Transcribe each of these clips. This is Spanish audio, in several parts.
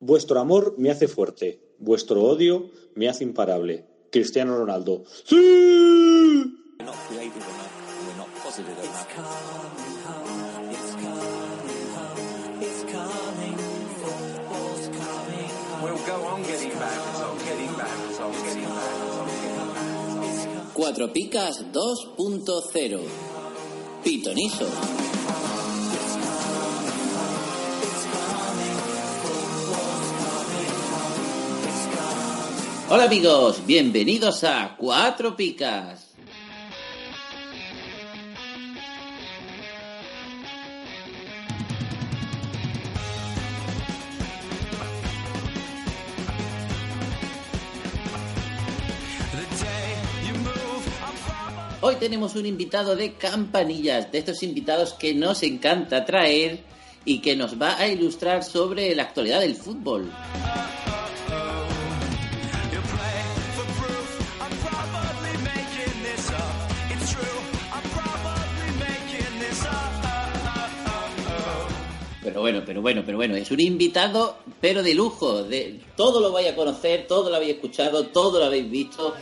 Vuestro amor me hace fuerte, vuestro odio me hace imparable. Cristiano Ronaldo. ¡Sí! Cuatro Picas 2.0 Pitoniso. Hola amigos, bienvenidos a Cuatro Picas. Hoy tenemos un invitado de campanillas, de estos invitados que nos encanta traer y que nos va a ilustrar sobre la actualidad del fútbol. Pero bueno, pero bueno, pero bueno, es un invitado, pero de lujo. De, todo lo vais a conocer, todo lo habéis escuchado, todo lo habéis visto.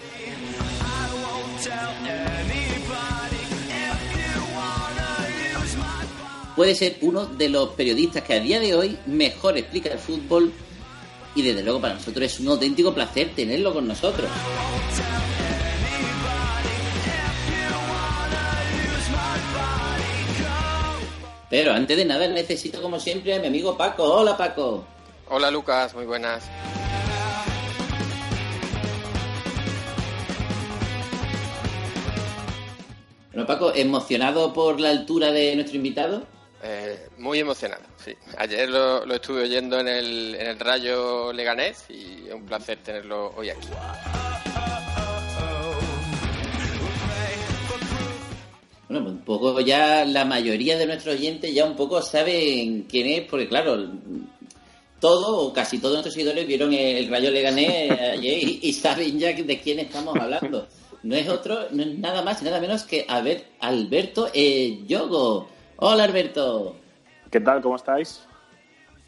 Puede ser uno de los periodistas que a día de hoy mejor explica el fútbol y desde luego para nosotros es un auténtico placer tenerlo con nosotros. Pero antes de nada necesito como siempre a mi amigo Paco. Hola Paco. Hola Lucas, muy buenas. Bueno Paco, ¿emocionado por la altura de nuestro invitado? Eh, muy emocionado, sí. Ayer lo, lo estuve oyendo en el, en el Rayo Leganés y es un placer tenerlo hoy aquí. Bueno, pues un poco ya la mayoría de nuestros oyentes ya un poco saben quién es, porque claro, todo o casi todos nuestros seguidores vieron el Rayo Leganés ayer y, y saben ya de quién estamos hablando. No es otro, no es nada más y nada menos que a ver, Alberto eh, Yogo. Hola Alberto. ¿Qué tal? ¿Cómo estáis?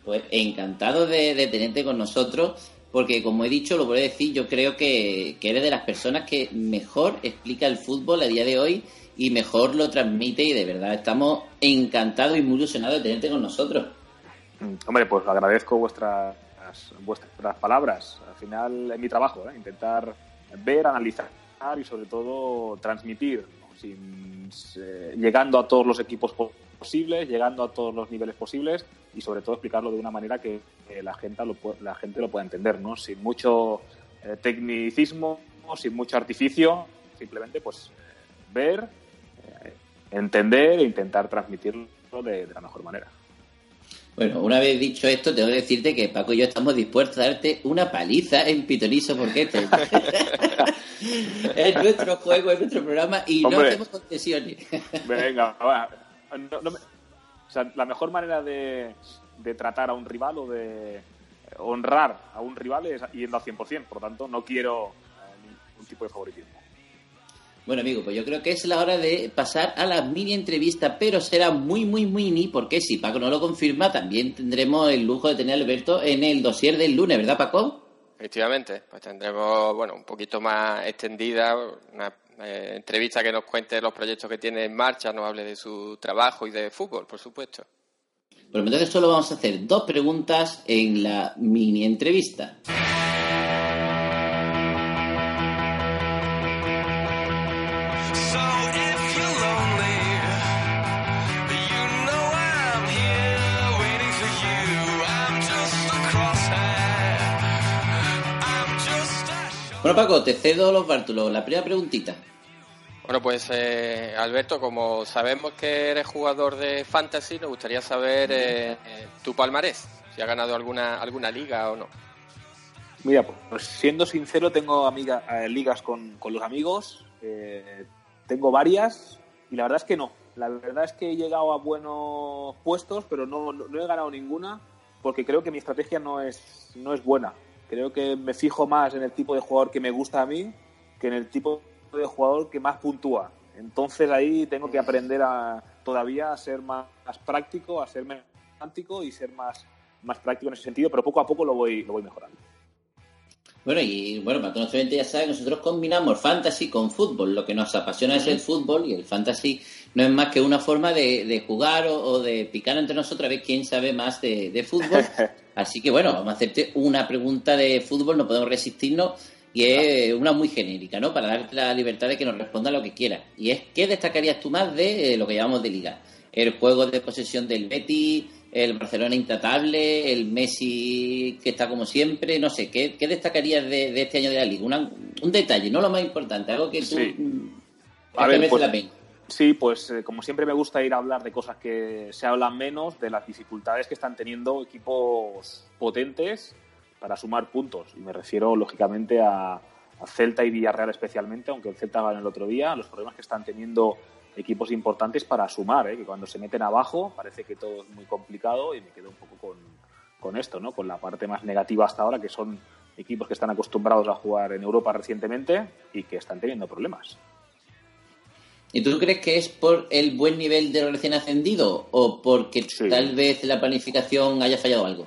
Pues encantado de, de tenerte con nosotros, porque como he dicho, lo voy a decir, yo creo que, que eres de las personas que mejor explica el fútbol a día de hoy y mejor lo transmite y de verdad estamos encantados y muy ilusionados de tenerte con nosotros. Hombre, pues agradezco vuestras, vuestras palabras. Al final es mi trabajo, ¿eh? intentar ver, analizar y sobre todo transmitir, ¿no? Sin, eh, llegando a todos los equipos posibles, llegando a todos los niveles posibles y sobre todo explicarlo de una manera que, que la, gente lo, la gente lo pueda entender, ¿no? sin mucho eh, tecnicismo, sin mucho artificio, simplemente pues eh, ver, eh, entender e intentar transmitirlo de, de la mejor manera. Bueno, una vez dicho esto, tengo que decirte que Paco y yo estamos dispuestos a darte una paliza en Pitoniso porque este es nuestro juego, es nuestro programa y no hacemos concesiones. Venga, va. No- no me- o sea, la mejor manera de, de tratar a un rival o de honrar a un rival es yendo al 100%. Por lo tanto, no quiero eh, ningún tipo de favoritismo. Bueno, amigo, pues yo creo que es la hora de pasar a la mini entrevista, pero será muy, muy mini, porque si Paco no lo confirma, también tendremos el lujo de tener a Alberto en el dossier del lunes, ¿verdad, Paco? Efectivamente, pues tendremos bueno un poquito más extendida una eh, entrevista que nos cuente los proyectos que tiene en marcha, nos hable de su trabajo y de fútbol, por supuesto. Bueno, entonces solo vamos a hacer dos preguntas en la mini entrevista. Bueno, Paco, te cedo los bártulos. La primera preguntita. Bueno, pues eh, Alberto, como sabemos que eres jugador de fantasy, nos gustaría saber eh, eh, tu palmarés, si ha ganado alguna alguna liga o no. Mira, pues siendo sincero, tengo amiga, eh, ligas con, con los amigos, eh, tengo varias y la verdad es que no. La verdad es que he llegado a buenos puestos, pero no, no, no he ganado ninguna porque creo que mi estrategia no es, no es buena. Creo que me fijo más en el tipo de jugador que me gusta a mí que en el tipo de jugador que más puntúa. Entonces ahí tengo que aprender a todavía a ser más, práctico, a ser menos romántico y ser más más práctico en ese sentido, pero poco a poco lo voy, lo voy mejorando. Bueno, y bueno, para todos oyentes ya saben, nosotros combinamos fantasy con fútbol. Lo que nos apasiona es el fútbol y el fantasy no es más que una forma de, de jugar o, o de picar entre nosotros a ver quién sabe más de, de fútbol. Así que bueno, vamos a hacerte una pregunta de fútbol, no podemos resistirnos y es una muy genérica, ¿no? Para darte la libertad de que nos responda lo que quieras. Y es, ¿qué destacarías tú más de eh, lo que llamamos de liga? El juego de posesión del Betis, el Barcelona intratable, el Messi que está como siempre, no sé, ¿qué, qué destacarías de, de este año de la liga? Una- un detalle, no lo más importante, algo que tú Sí. mm, A ver, merece pues- la pena. Sí, pues eh, como siempre me gusta ir a hablar de cosas que se hablan menos, de las dificultades que están teniendo equipos potentes para sumar puntos. Y me refiero, lógicamente, a, Celta y Villarreal especialmente, aunque el Celta ganó el otro día, los problemas que están teniendo equipos importantes para sumar, ¿eh? que cuando se meten abajo parece que todo es muy complicado y me quedo un poco con, con esto, ¿no? con la parte más negativa hasta ahora, que son equipos que están acostumbrados a jugar en Europa recientemente y que están teniendo problemas. ¿Y tú crees que es por el buen nivel de recién ascendido o porque Sí. tal vez la planificación haya fallado algo?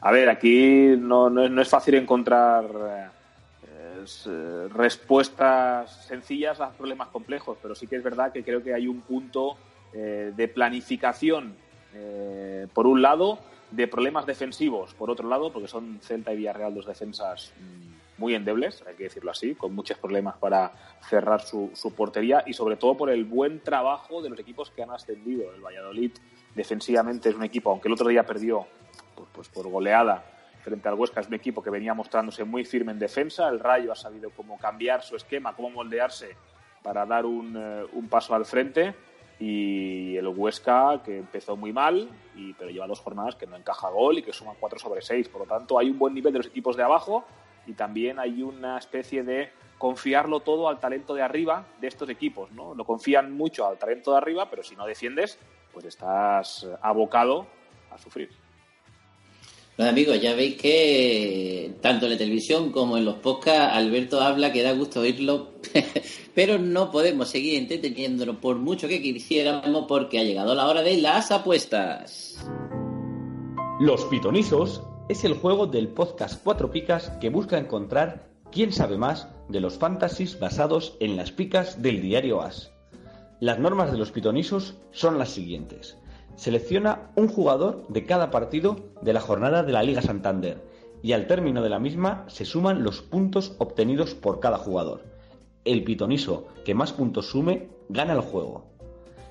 A ver, aquí no, no es, no es fácil encontrar eh, eh, respuestas sencillas a problemas complejos, pero sí que es verdad que creo que hay un punto eh, de planificación, eh, por un lado, de problemas defensivos, por otro lado, porque son Celta y Villarreal dos defensas mm, muy endebles, hay que decirlo así, con muchos problemas para cerrar su, su portería y sobre todo por el buen trabajo de los equipos que han ascendido. El Valladolid defensivamente es un equipo, aunque el otro día perdió pues, pues por goleada frente al Huesca, es un equipo que venía mostrándose muy firme en defensa. El Rayo ha sabido cómo cambiar su esquema, cómo moldearse para dar un, eh, un paso al frente. Y el Huesca, que empezó muy mal, y, pero lleva dos jornadas que no encaja gol y que suma 4 sobre 6. Por lo tanto, hay un buen nivel de los equipos de abajo y también hay una especie de confiarlo todo al talento de arriba de estos equipos. ¿no? Lo confían mucho al talento de arriba, pero si no defiendes, pues estás abocado a sufrir. Bueno, amigos, ya veis que tanto en la televisión como en los podcasts Alberto habla que da gusto oírlo, pero no podemos seguir entreteniéndonos por mucho que quisiéramos porque ha llegado la hora de las apuestas. Los Pitonisos es el juego del podcast Cuatro Picas que busca encontrar quién sabe más de los fantasies basados en las picas del diario As. Las normas de los Pitonisos son las siguientes. Selecciona un jugador de cada partido de la jornada de la Liga Santander y al término de la misma se suman los puntos obtenidos por cada jugador. El pitoniso que más puntos sume gana el juego.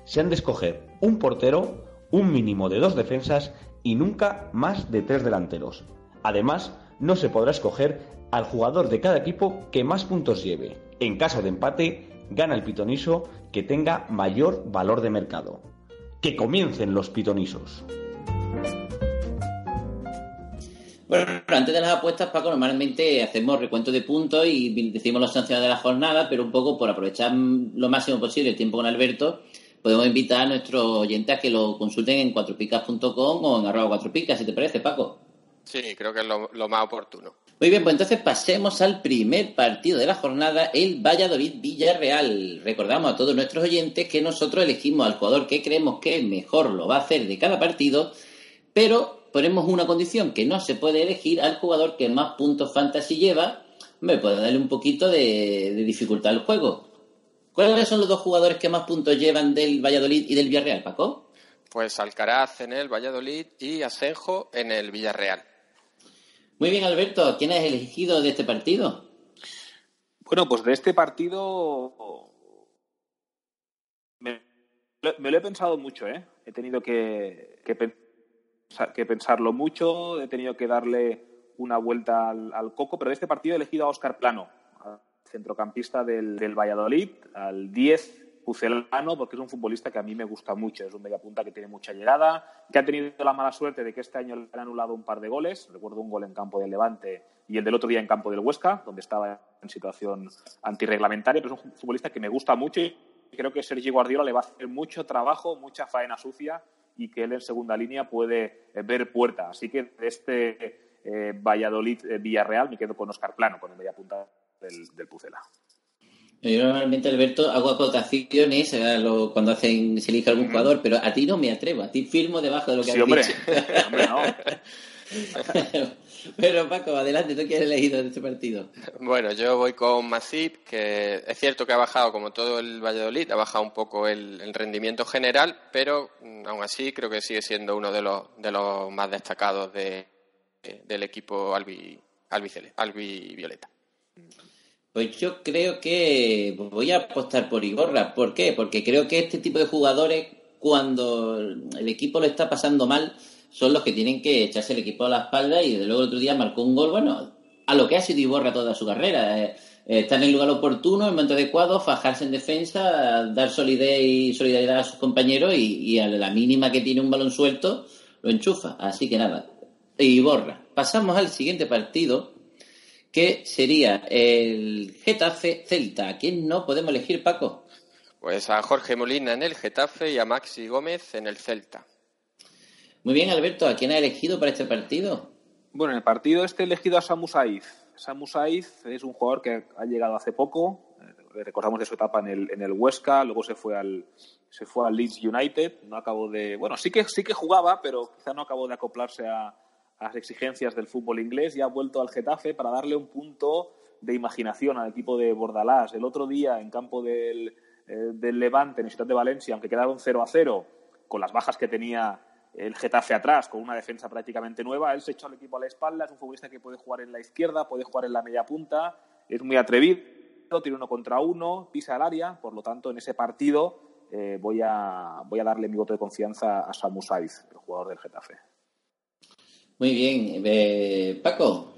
Se han de escoger un portero, un mínimo de dos defensas y nunca más de tres delanteros. Además, no se podrá escoger al jugador de cada equipo que más puntos lleve. En caso de empate, gana el pitoniso que tenga mayor valor de mercado. Que comiencen los pitonisos. Bueno, antes de las apuestas, Paco, normalmente hacemos recuento de puntos y decimos los sancionados de la jornada, pero un poco por aprovechar lo máximo posible el tiempo con Alberto, podemos invitar a nuestros oyentes a que lo consulten en cuatropicas.com o en arroba cuatropicas, si te parece, Paco. Sí, creo que es lo, lo más oportuno. Muy bien, pues entonces pasemos al primer partido de la jornada, el Valladolid-Villarreal. Recordamos a todos nuestros oyentes que nosotros elegimos al jugador que creemos que mejor lo va a hacer de cada partido, pero ponemos una condición, que no se puede elegir al jugador que más puntos fantasy lleva. Me puede darle un poquito de, de dificultad al juego. ¿Cuáles son los dos jugadores que más puntos llevan del Valladolid y del Villarreal, Paco? Pues Alcaraz en el Valladolid y Asenjo en el Villarreal. Muy bien, Alberto, ¿quién has elegido de este partido? Bueno, pues de este partido me, me lo he pensado mucho, ¿eh? He tenido que, que, pensar, que pensarlo mucho, he tenido que darle una vuelta al, al, coco, pero de este partido he elegido a Óscar Plano, centrocampista del, del Valladolid, al 10 pucelano, porque es un futbolista que a mí me gusta mucho. Es un mediapunta que tiene mucha llegada, que ha tenido la mala suerte de que este año le han anulado un par de goles. Recuerdo un gol en campo del Levante y el del otro día en campo del Huesca, donde estaba en situación antirreglamentaria, pero es un futbolista que me gusta mucho y creo que Sergi Guardiola le va a hacer mucho trabajo, mucha faena sucia y que él en segunda línea puede ver puerta. Así que de este eh, Valladolid-Villarreal me quedo con Oscar Plano, con el mediapunta del, del Pucela. Yo normalmente, Alberto, hago acotaciones lo- cuando hacen, se elige algún jugador, pero a ti no me atrevo, a ti firmo debajo de lo que Sí, has hombre. dicho. hombre, no. pero Paco, adelante, ¿tú qué has elegido de este partido? Bueno, yo voy con Masip, que es cierto que ha bajado, como todo el Valladolid, ha bajado un poco el, el rendimiento general, pero mm, aún así creo que sigue siendo uno de los, de los más destacados de, de- del equipo albi, albicele- albivioleta. Pues yo creo que voy a apostar por Igorra. ¿Por qué? Porque creo que este tipo de jugadores, cuando el equipo lo está pasando mal, son los que tienen que echarse el equipo a la espalda y desde luego el otro día marcó un gol, bueno, a lo que ha sido Iborra toda su carrera. eh, eh, estar en el lugar oportuno, en el momento adecuado, fajarse en defensa, dar solidez y solidaridad a sus compañeros y, y a la mínima que tiene un balón suelto, lo enchufa. Así que nada, Iborra. Pasamos al siguiente partido, que sería el Getafe Celta. ¿A quién no podemos elegir, Paco? Pues a Jorge Molina en el Getafe y a Maxi Gómez en el Celta. Muy bien, Alberto, ¿a quién ha elegido para este partido? Bueno, en el partido este he elegido a Samu Saiz. Samu Saiz es un jugador que ha llegado hace poco. eh, Recordamos de su etapa en el, en el Huesca, luego se fue al se fue al Leeds United. No acabó de, bueno, sí que sí que jugaba, pero quizá no acabó de acoplarse a, a las exigencias del fútbol inglés y ha vuelto al Getafe para darle un punto de imaginación al equipo de Bordalás. El otro día en campo del, eh, del Levante, en el Ciudad de Valencia, aunque quedaron 0 a 0, con las bajas que tenía el Getafe atrás, con una defensa prácticamente nueva, él se echó al equipo a la espalda, es un futbolista que puede jugar en la izquierda, puede jugar en la media punta, es muy atrevido, tiene uno contra uno, pisa el área, por lo tanto, en ese partido eh, voy, a, voy a darle mi voto de confianza a Samu Saiz, el jugador del Getafe. Muy bien, eh, Paco.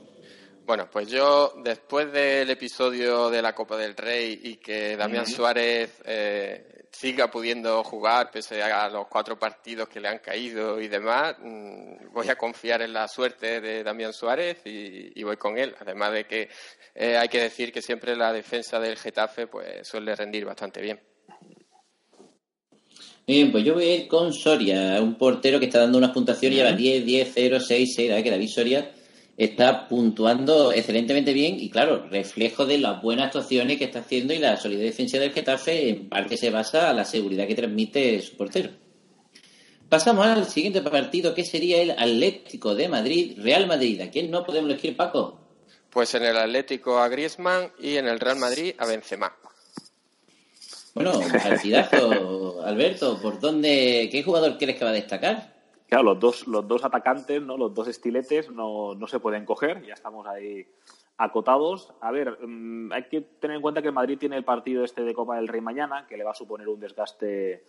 Bueno, pues yo, después del episodio de la Copa del Rey y que Damián Suárez eh, siga pudiendo jugar pese a los cuatro partidos que le han caído y demás, mm, voy a confiar en la suerte de Damián Suárez y, y voy con él. Además de que eh, hay que decir que siempre la defensa del Getafe pues suele rendir bastante bien. Bien, pues yo voy a ir con Soria, un portero que está dando unas puntuaciones, lleva 10, 10, 0, 6, 6, la verdad que David Soria está puntuando excelentemente bien y claro, reflejo de las buenas actuaciones que está haciendo y la solidez defensiva del Getafe en parte se basa a la seguridad que transmite su portero. Pasamos al siguiente partido que sería el Atlético de Madrid, Real Madrid. ¿A quién no podemos elegir, Paco? Pues en el Atlético a Griezmann y en el Real Madrid a Benzema. Bueno, un partidazo, Alberto. ¿Por dónde, qué jugador crees que va a destacar? Claro, los dos, los dos atacantes, ¿no? los dos estiletes no, no se pueden coger, ya estamos ahí acotados. A ver, mm, hay que tener en cuenta que el Madrid tiene el partido este de Copa del Rey mañana, que le va a suponer un desgaste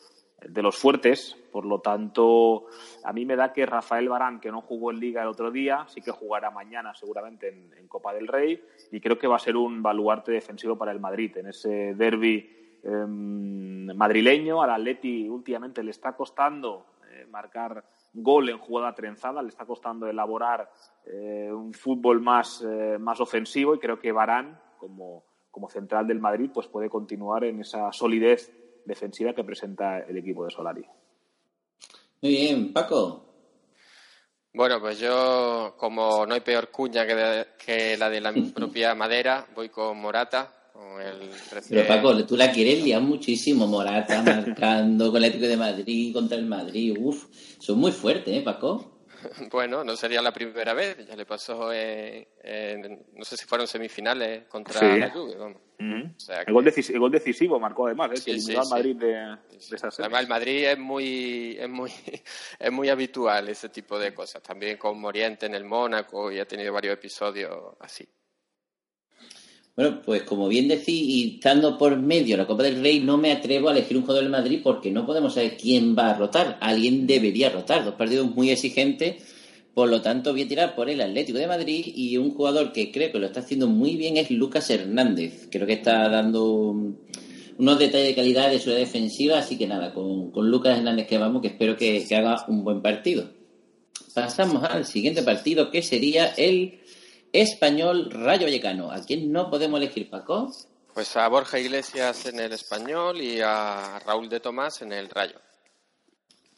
de los fuertes, por lo tanto, a mí me da que Rafael Barán, que no jugó en Liga el otro día, sí que jugará mañana seguramente en, en Copa del Rey, y creo que va a ser un baluarte defensivo para el Madrid en ese derby madrileño. Al Atleti últimamente le está costando eh, marcar gol en jugada trenzada, le está costando elaborar eh, un fútbol más, eh, más ofensivo y creo que Barán, como, como central del Madrid, pues puede continuar en esa solidez defensiva que presenta el equipo de Solari. Muy bien, Paco. Bueno, pues yo, como no hay peor cuña que, de- que la de la propia madera, voy con Morata, con el recién- Pero Paco, tú la quieres liar muchísimo, Morata marcando con el Atlético de Madrid contra el Madrid. Uf, son muy fuertes, ¿eh, Paco? Bueno, no sería la primera vez, ya le pasó en, en- no sé si fueron semifinales contra Sí. la Juve, vamos. O sea que- el, gol el gol decisivo marcó además, ¿eh? Sí, que sí, eliminó al sí. Madrid de, de esa serie. Además, el Madrid es muy, es muy, es muy habitual ese tipo de cosas. También con Moriente en el Mónaco y ha tenido varios episodios así. Bueno, pues como bien decís, y estando por medio la Copa del Rey, no me atrevo a elegir un jugador del Madrid porque no podemos saber quién va a rotar. Alguien debería rotar. Dos partidos muy exigentes. Por lo tanto, voy a tirar por el Atlético de Madrid y un jugador que creo que lo está haciendo muy bien es Lucas Hernández. Creo que está dando unos detalles de calidad de su defensiva, así que nada, con, con Lucas Hernández que vamos, que espero que, que haga un buen partido. Pasamos al siguiente partido, que sería el Español Rayo Vallecano. ¿A quién no podemos elegir, Paco? Pues a Borja Iglesias en el Español y a Raúl de Tomás en el Rayo.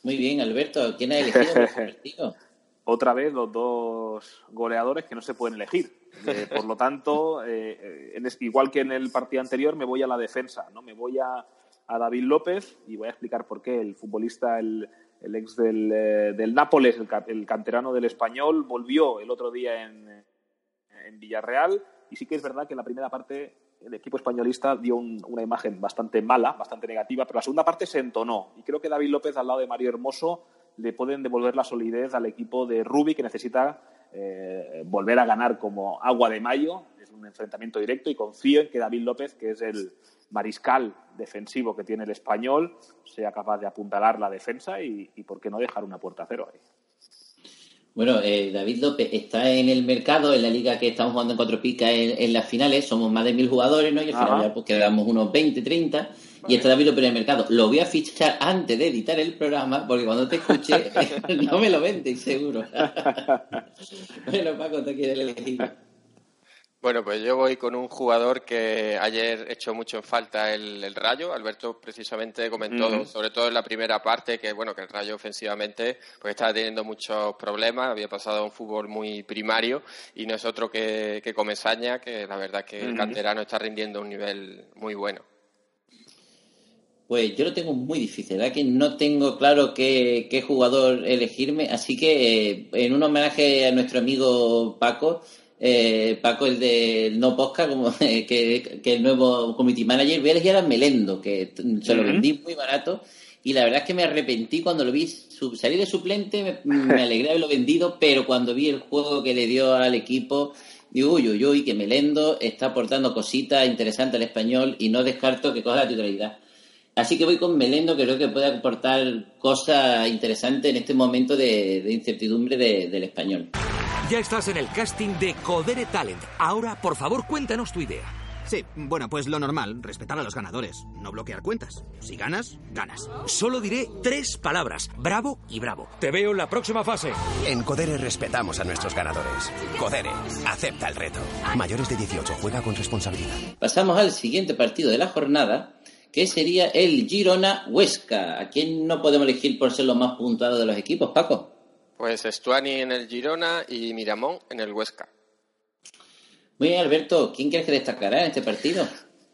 Muy bien, Alberto. ¿Quién ha elegido otra vez los dos goleadores que no se pueden elegir. Eh, por lo tanto, eh, eh, en igual que en el partido anterior, me voy a la defensa, ¿no? Me voy a, a David López y voy a explicar por qué. El futbolista, el, el ex del, eh, del Nápoles, el, el canterano del Español, volvió el otro día en, en Villarreal y sí que es verdad que en la primera parte el equipo españolista dio un- una imagen bastante mala, bastante negativa, pero la segunda parte se entonó y creo que David López al lado de Mario Hermoso le pueden devolver la solidez al equipo de Rubi que necesita eh, volver a ganar como agua de mayo. Es un enfrentamiento directo y confío en que David López, que es el mariscal defensivo que tiene el español, sea capaz de apuntalar la defensa y, por qué no dejar una puerta a cero ahí. Bueno, eh, David López está en el mercado, en la liga que estamos jugando en cuatro picas en, en las finales. Somos más de mil jugadores, ¿no? Y al final ya pues quedamos unos 20, 30. Y está David López en el mercado. Lo voy a fichar antes de editar el programa, porque cuando te escuche no me lo vendes, seguro. bueno, Paco, te quieres elegir. Bueno, pues yo voy con un jugador que ayer echó mucho en falta el, el Rayo. Alberto precisamente comentó, sobre todo en la primera parte, que bueno que el Rayo ofensivamente pues estaba teniendo muchos problemas, había pasado a un fútbol muy primario y no es otro que, que Comesaña, que la verdad que el canterano está rindiendo un nivel muy bueno. Pues yo lo tengo muy difícil, ¿verdad? Que no tengo claro qué, qué jugador elegirme, así que eh, en un homenaje a nuestro amigo Paco, eh, Paco el de No Posca, como eh, que, que el nuevo committee manager, voy a elegir a Melendo, que se lo vendí muy barato y la verdad es que me arrepentí cuando lo vi su- salir de suplente, me, me alegré de haberlo vendido, pero cuando vi el juego que le dio al equipo, digo, uy, uy, uy, que Melendo está aportando cositas interesantes al español y no descarto que coja la titularidad. Así que voy con Melendo, que creo que puede aportar cosas interesantes en este momento de, de incertidumbre de- del español. Ya estás en el casting de Codere Talent. Ahora, por favor, cuéntanos tu idea. Sí, bueno, pues lo normal, respetar a los ganadores, no bloquear cuentas. Si ganas, ganas. Solo diré tres palabras: bravo y bravo. Te veo en la próxima fase. En Codere respetamos a nuestros ganadores. Codere, acepta el reto. Mayores de 18, juega con responsabilidad. Pasamos al siguiente partido de la jornada, que sería el Girona Huesca. ¿A quién no podemos elegir por ser los más puntuados de los equipos, Paco? Pues Estuani en el Girona y Miramón en el Huesca. Muy bien, Alberto, ¿quién crees que destacará en este partido?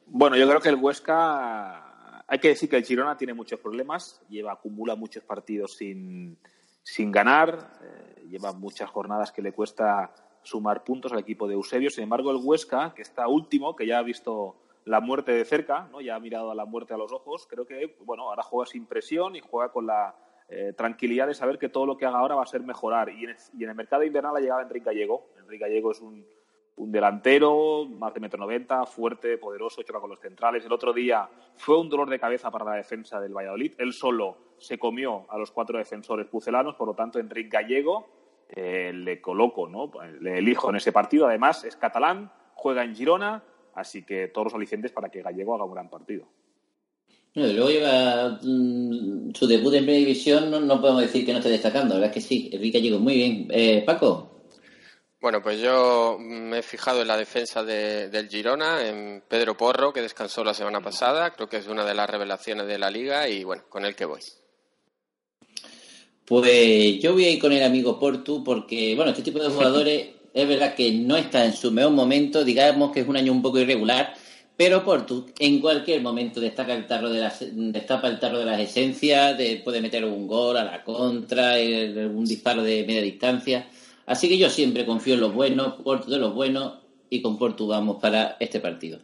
Bueno, yo creo que el Huesca, hay que decir que el Girona tiene muchos problemas, lleva acumula muchos partidos sin, sin ganar, eh, lleva muchas jornadas que le cuesta sumar puntos al equipo de Eusebio. Sin embargo, el Huesca, que está último, que ya ha visto la muerte de cerca, ¿no? ya ha mirado a la muerte a los ojos, creo que bueno, ahora juega sin presión y juega con la eh, tranquilidad de saber que todo lo que haga ahora va a ser mejorar. Y en el, mercado invernal ha llegado Enrique Gallego. Enrique Gallego es un, un delantero, más de metro noventa, fuerte, poderoso, choca con los centrales. El otro día fue un dolor de cabeza para la defensa del Valladolid. Él solo se comió a los cuatro defensores pucelanos, por lo tanto, Enrique Gallego eh, le coloco, ¿no? le elijo en ese partido. Además, es catalán, juega en Girona, así que todos los alicientes para que Gallego haga un gran partido. Bueno, luego lleva mm, su debut en primera división, no, no podemos decir que no esté destacando, la verdad es que sí, Enrique Gallego, muy bien. Eh, Paco, Bueno, pues yo me he fijado en la defensa de- del Girona, en Pedro Porro, que descansó la semana pasada. Creo que es una de las revelaciones de la liga y bueno, con el que voy. Pues yo voy a ir con el amigo Portu porque, bueno, este tipo de jugadores es verdad que no está en su mejor momento, digamos que es un año un poco irregular, pero Portu en cualquier momento destaca el tarro de las, destapa el tarro de las esencias, de- puede meter un gol a la contra, el- un disparo de media distancia. Así que yo siempre confío en los buenos, Portu de los buenos, y con Portu vamos para este partido.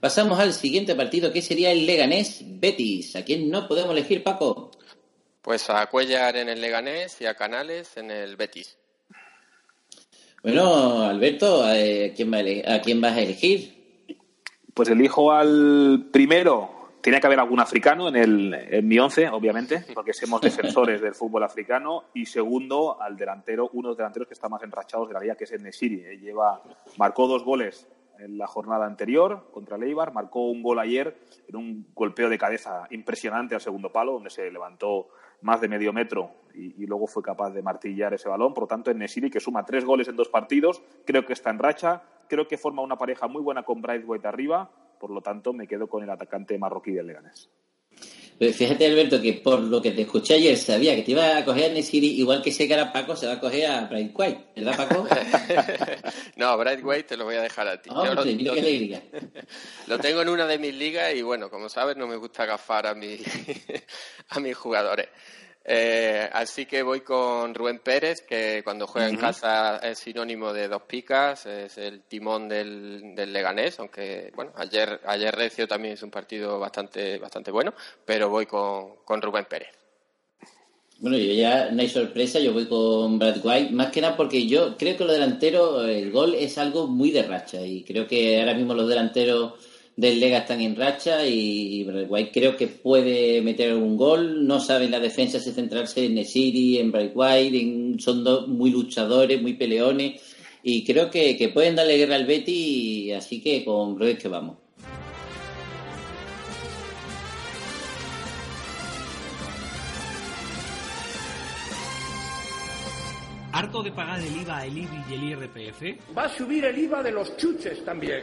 Pasamos al siguiente partido que sería el Leganés Betis. ¿A quién no podemos elegir, Paco? Pues a Cuellar en el Leganés y a Canales en el Betis. Bueno, Alberto, eh, ¿a quién, va a ele- ¿a quién vas a elegir? Pues elijo al primero. Tiene que haber algún africano en, el, en mi once, obviamente, porque somos defensores del fútbol africano. Y segundo, al delantero, uno de los delanteros que está más enrachados de la liga, que es el Nesiri. Lleva, marcó dos goles en la jornada anterior contra el Eibar, marcó un gol ayer en un golpeo de cabeza impresionante al segundo palo, donde se levantó más de medio metro y, y luego fue capaz de martillar ese balón. Por lo tanto, en Nesiri, que suma tres goles en dos partidos, creo que está en racha, creo que forma una pareja muy buena con Braithwaite arriba, por lo tanto, me quedo con el atacante marroquí del Leganés. Pero fíjate, Alberto, que por lo que te escuché ayer sabía que te iba a coger a Nesiri, igual que sé que ahora Paco se va a coger a Brian White, ¿verdad, Paco? no, Bright White te lo voy a dejar a ti. Oh, Yo lo, pues mira lo- qué alegría. lo tengo en una de mis ligas y bueno, como sabes, no me gusta gafar a, mi, a mis jugadores. Eh, así que voy con Rubén Pérez, que cuando juega en casa es sinónimo de dos picas, es el timón del, del Leganés, aunque bueno, ayer, ayer Recio también es un partido bastante, bastante bueno, pero voy con, con Rubén Pérez. Bueno, yo ya no hay sorpresa, yo voy con Brad White, más que nada porque yo creo que los delanteros, el gol es algo muy de racha y creo que ahora mismo los delanteros del Lega están en racha y Brad White creo que puede meter un gol, no sabe en la defensa si centrarse en Nesiri, en Brad White, en- son dos muy luchadores, muy peleones y creo que, que pueden darle guerra al Betty, así que con Broes que vamos. ¿Harto de pagar el IVA, el IBI y el IRPF? Va a subir el IVA de los chuches también.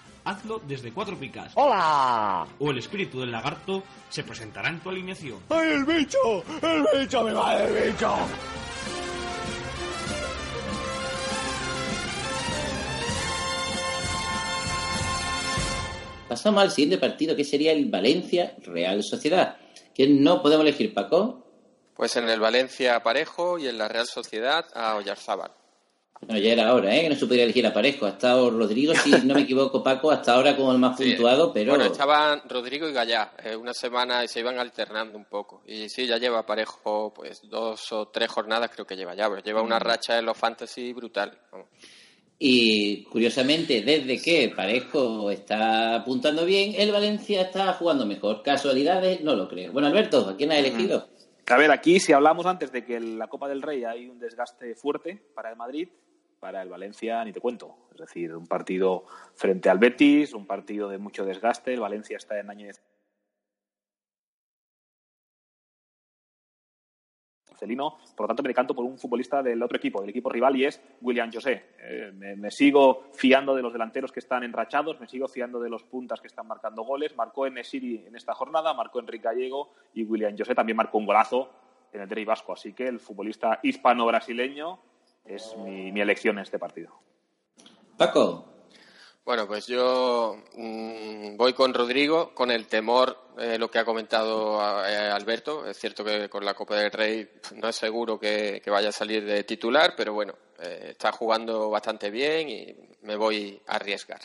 hazlo desde Cuatro Picas. ¡Hola! O el espíritu del lagarto se presentará en tu alineación. ¡Ay, el bicho! ¡El bicho! ¡Me va el bicho! Pasamos al siguiente partido, que sería el Valencia Real Sociedad. Que no podemos elegir, Paco. Pues en el Valencia a Parejo y en la Real Sociedad a Oyarzábal. Bueno, ya era hora, ¿eh? Que no se pudiera elegir a Parejo. Ha estado Rodrigo, si no me equivoco, Paco, hasta ahora como el más Sí. puntuado, pero... Bueno, estaban Rodrigo y Gallá eh, una semana y se iban alternando un poco. Y sí, ya lleva parejo pues dos o tres jornadas creo que lleva ya, pero lleva una Mm. racha en los fantasy brutal. vamos. Y curiosamente, desde que Parejo está apuntando bien, el Valencia está jugando mejor. ¿Casualidades? No lo creo. Bueno, Alberto, ¿a quién has elegido? A ver, aquí si hablamos antes de que en la Copa del Rey hay un desgaste fuerte para el Madrid, para el Valencia ni te cuento. Es decir, un partido frente al Betis, un partido de mucho desgaste. El Valencia está en año de Celino, por lo tanto me decanto por un futbolista del otro equipo, del equipo rival, y es William José. Eh, me, sigo fiando de los delanteros que están enrachados, me sigo fiando de los puntas que están marcando goles. Marcó en Nesiri en esta jornada, marcó Enrique Gallego y William José también marcó un golazo en el Derby Vasco. Así que el futbolista hispano-brasileño es mi, mi elección en este partido. Paco. Bueno, pues yo mm, voy con Rodrigo, con el temor, eh, lo que ha comentado eh, Alberto. Es cierto que con la Copa del Rey no es seguro que, que vaya a salir de titular, pero bueno, eh, está jugando bastante bien y me voy a arriesgar.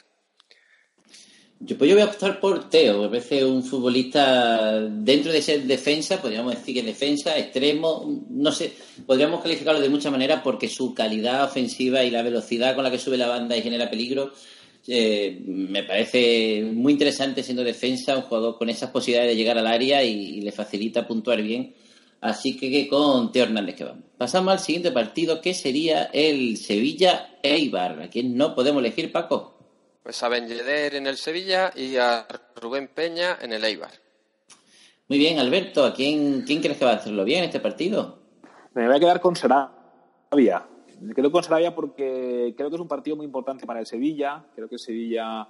Yo, pues yo voy a optar por Teo, me parece un futbolista dentro de ser defensa, podríamos decir que defensa, extremo, no sé, podríamos calificarlo de muchas maneras porque su calidad ofensiva y la velocidad con la que sube la banda y genera peligro eh, me parece muy interesante siendo defensa, un jugador con esas posibilidades de llegar al área y, le facilita puntuar bien. Así que, que con Teo Hernández que vamos. Pasamos al siguiente partido que sería el Sevilla-Eibar, a quien no podemos elegir, Paco. Pues a Ben Yedder en el Sevilla y a Rubén Peña en el Eibar. Muy bien, Alberto, ¿a quién, quién crees que va a hacerlo bien en este partido? Me voy a quedar con Sarabia. Me quedo con Sarabia porque creo que es un partido muy importante para el Sevilla. Creo que el Sevilla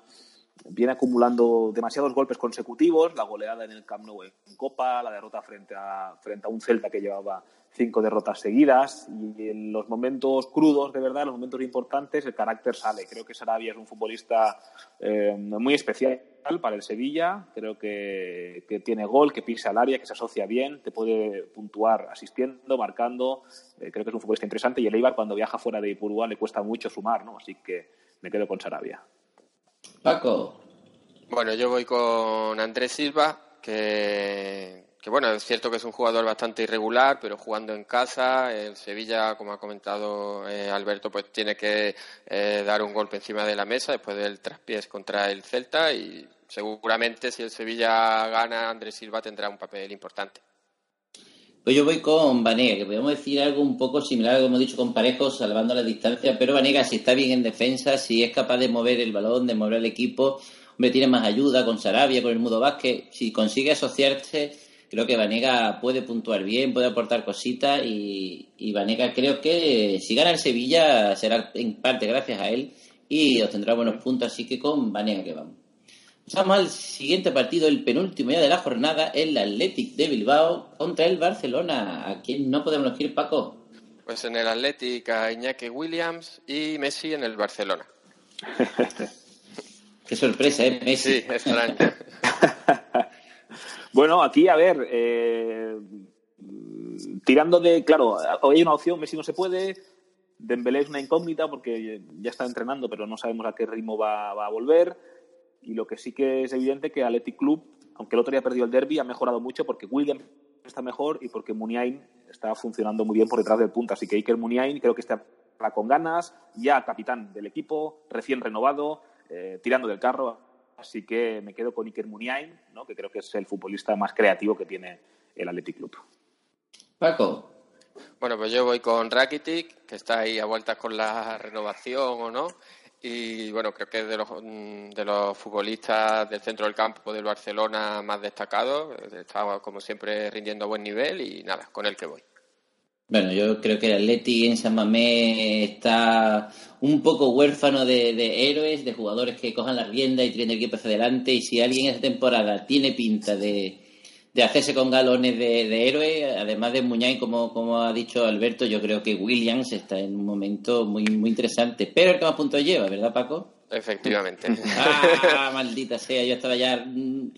viene acumulando demasiados golpes consecutivos. La goleada en el Camp Nou en Copa, la derrota frente a, frente a un Celta que llevaba cinco derrotas seguidas. Y en los momentos crudos, de verdad, en los momentos importantes, el carácter sale. Creo que Sarabia es un futbolista eh, muy especial para el Sevilla. Creo que, que, tiene gol, que pisa al área, que se asocia bien, te puede puntuar asistiendo, marcando. Eh, creo que es un futbolista interesante. Y el Eibar, cuando viaja fuera de Ipurúa, le cuesta mucho sumar, ¿no? Así que me quedo con Sarabia. Paco. Bueno, yo voy con Andrés Silva, que, bueno, es cierto que es un jugador bastante irregular, pero jugando en casa, el Sevilla, como ha comentado eh, Alberto, pues tiene que eh, dar un golpe encima de la mesa después del traspiés contra el Celta y seguramente si el Sevilla gana, Andrés Silva tendrá un papel importante. Pues yo voy con Vanega, que podemos decir algo un poco similar a lo que hemos dicho con Parejo, salvando la distancia, pero Vanega si está bien en defensa, si es capaz de mover el balón, de mover el equipo, hombre, tiene más ayuda con Sarabia, con el Mudo Vázquez, si consigue asociarse, creo que Vanega puede puntuar bien, puede aportar cositas y, Vanega creo que si gana el Sevilla será en parte gracias a él y obtendrá buenos puntos, así que con Vanega que vamos. Pasamos al siguiente partido, el penúltimo ya de la jornada, el Athletic de Bilbao contra el Barcelona. ¿A quién no podemos elegir, Paco? Pues en el Athletic a Iñaki Williams y Messi en el Barcelona. Qué sorpresa, ¿eh? Messi. Sí, extraño. Bueno, aquí, a ver, eh, tirando de, claro, hoy hay una opción, Messi no se puede, Dembélé es una incógnita porque ya está entrenando, pero no sabemos a qué ritmo va, va a volver. Y lo que sí que es evidente que Athletic Club, aunque el otro día perdió el derby, ha mejorado mucho porque Williams está mejor y porque Muniain está funcionando muy bien por detrás del punta. Así que Iker Muniain creo que está con ganas, ya capitán del equipo, recién renovado, eh, tirando del carro. Así que me quedo con Iker Muniain, ¿no? que creo que es el futbolista más creativo que tiene el Athletic Club. Paco. Bueno, pues yo voy con Rakitic, que está ahí a vueltas con la renovación o no. Y bueno, creo que es de los, mm, de los futbolistas del centro del campo del Barcelona más destacados. Está, como siempre, rindiendo buen nivel y nada, con el que voy. Bueno, yo creo que el Atleti en San Mamés está un poco huérfano de, héroes, de jugadores que cojan la rienda y tiren el equipo hacia adelante. Y si alguien esta temporada tiene pinta de, de hacerse con galones de, de héroe, además de Muñay, como, como ha dicho Alberto, yo creo que Williams está en un momento muy, muy interesante. Pero el que más puntos lleva, ¿verdad, Paco? Efectivamente. Ah, maldita sea, yo estaba ya mm,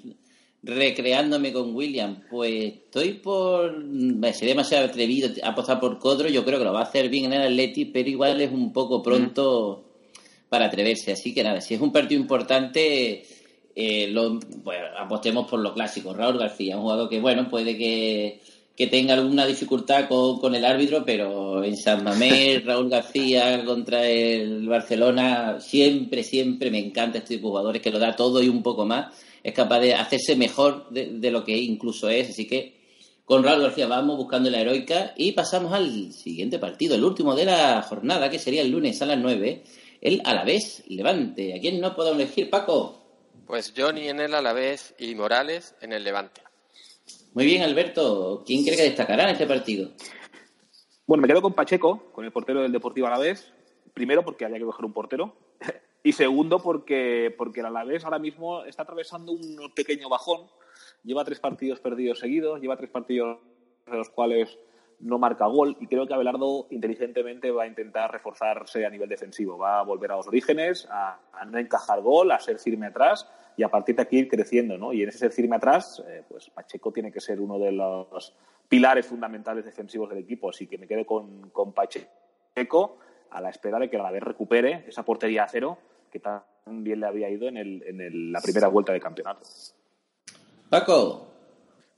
recreándome con William. Pues estoy por. me Sería demasiado atrevido a apostar por Codro. Yo creo que lo va a hacer bien en el Atleti, pero igual es un poco pronto para atreverse. Así que nada, si es un partido importante, eh, lo, pues, apostemos por lo clásico. Raúl García, un jugador que, bueno, puede que, que tenga alguna dificultad con, con el árbitro, pero en San Mamés, Raúl García contra el Barcelona, siempre, siempre me encanta este tipo de jugadores que lo da todo y un poco más. Es capaz de hacerse mejor de, de lo que incluso es. Así que con Raúl García vamos buscando la heroica y pasamos al siguiente partido, el último de la jornada, que sería el lunes a las 9, el Alavés Levante. ¿A quién no podemos elegir, Paco? Pues Johnny en el Alavés y Morales en el Levante. Muy bien, Alberto. ¿Quién cree que destacará en este partido? Bueno, me quedo con Pacheco, con el portero del Deportivo Alavés. Primero, porque había que coger un portero. Y segundo, porque, porque el Alavés ahora mismo está atravesando un pequeño bajón. Lleva tres partidos perdidos seguidos, lleva tres partidos de los cuales no marca gol. Y creo que Abelardo inteligentemente va a intentar reforzarse a nivel defensivo. Va a volver a los orígenes, a, no encajar gol, a ser firme atrás y a partir de aquí ir creciendo. ¿no? Y en ese ser firme atrás, eh, pues Pacheco tiene que ser uno de los pilares fundamentales defensivos del equipo. Así que me quedo con, con Pacheco a la espera de que el Alavés recupere esa portería a cero que tan bien le había ido en, el, en la primera vuelta de campeonato. Paco.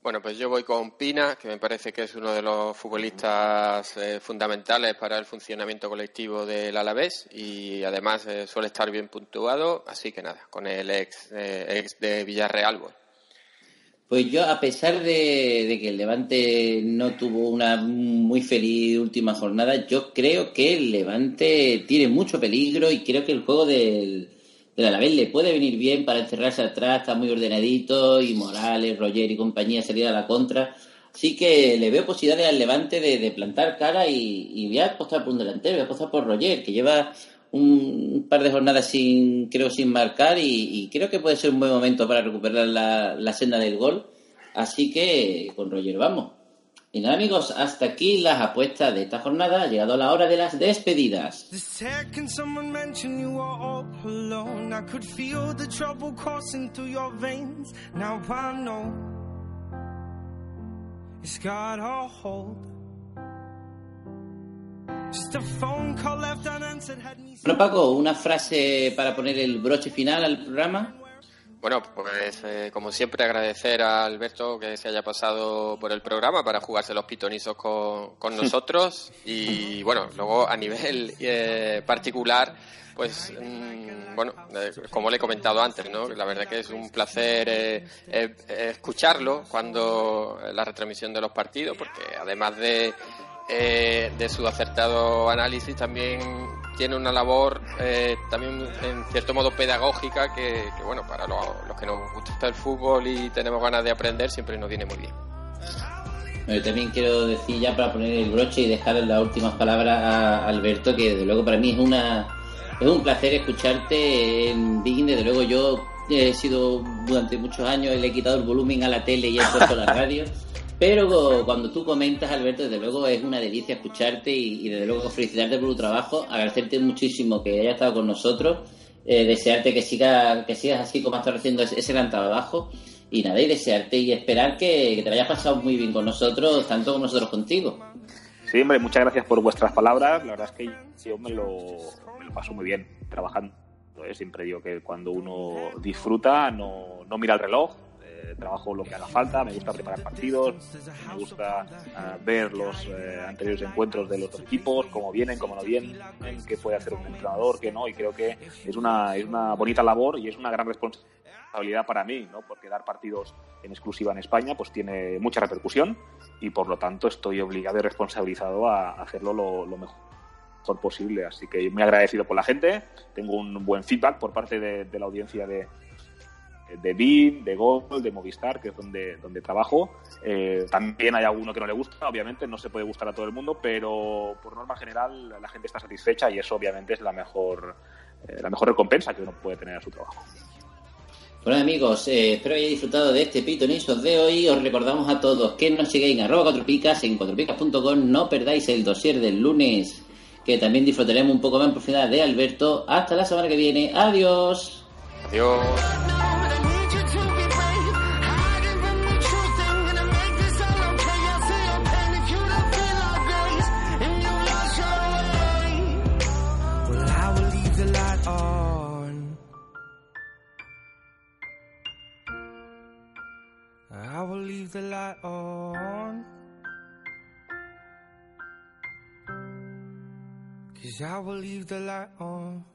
Bueno, pues yo voy con Pina, que me parece que es uno de los futbolistas eh, fundamentales para el funcionamiento colectivo del Alavés y además eh, suele estar bien puntuado, así que nada, con el ex, eh, ex de Villarreal. Pues yo, a pesar de, de, que el Levante no tuvo una muy feliz última jornada, yo creo que el Levante tiene mucho peligro y creo que el juego del, del Alavés le puede venir bien para encerrarse atrás, está muy ordenadito y Morales, Roger y compañía salir a la contra. Así que le veo posibilidades al Levante de, de plantar cara y, y voy a apostar por un delantero, voy a apostar por Roger, que lleva un par de jornadas sin creo sin marcar y, y, creo que puede ser un buen momento para recuperar la, la, senda del gol así que con Roger vamos y nada amigos hasta aquí las apuestas de esta jornada. Ha llegado la hora de las despedidas. Bueno, Paco, una frase para poner el broche final al programa. Bueno, pues eh, como siempre agradecer a Alberto que se haya pasado por el programa para jugarse los pitonizos con, con nosotros y bueno, luego a nivel eh, particular, pues mm, bueno, eh, como le he comentado antes, ¿no? La verdad que es un placer eh, escucharlo cuando la retransmisión de los partidos, porque además de eh, de su acertado análisis también tiene una labor eh, también en cierto modo pedagógica que, que, bueno para lo- los que nos gusta el fútbol y tenemos ganas de aprender siempre nos viene muy bien Yo también quiero decir ya para poner el broche y dejar las últimas palabras a Alberto, que desde luego para mí es una es un placer escucharte en Big. Desde luego yo he sido durante muchos años, le he quitado el volumen a la tele y he puesto la radio. Pero cuando tú comentas, Alberto, desde luego es una delicia escucharte y, desde luego felicitarte por tu trabajo, agradecerte muchísimo que hayas estado con nosotros, eh, desearte que siga, que sigas así como estás haciendo ese, gran trabajo y nada, y desearte y esperar que, te lo hayas pasado muy bien con nosotros, tanto como nosotros contigo. Sí, hombre, muchas gracias por vuestras palabras. La verdad es que yo me lo, me paso muy bien trabajando. Siempre digo que cuando uno disfruta no, no mira el reloj, eh, trabajo lo que haga falta, me gusta preparar partidos, me gusta ah, ver los eh, anteriores encuentros de los equipos, cómo vienen, cómo no vienen, qué puede hacer un entrenador, qué no, y creo que es una, es una bonita labor y es una gran responsabilidad para mí, ¿no? porque dar partidos en exclusiva en España pues tiene mucha repercusión y por lo tanto estoy obligado y responsabilizado a hacerlo lo, lo mejor posible. Así que muy agradecido por la gente, tengo un buen feedback por parte de, de la audiencia de, de BIM, de Gol, de Movistar, que es donde, donde trabajo. Eh, también hay alguno que no le gusta, obviamente, no se puede gustar a todo el mundo, pero por norma general la gente está satisfecha y eso obviamente es la mejor, eh, la mejor recompensa que uno puede tener a su trabajo. Bueno amigos, eh, espero hayáis disfrutado de este pitonisos de hoy. Os recordamos a todos que nos sigáis en arroba cuatro picas, en cuatropicas.com. No perdáis el dossier del lunes, que también disfrutaremos un poco más en profundidad de Alberto. Hasta la semana que viene. Adiós. Adiós. On. Cause I will leave the light on.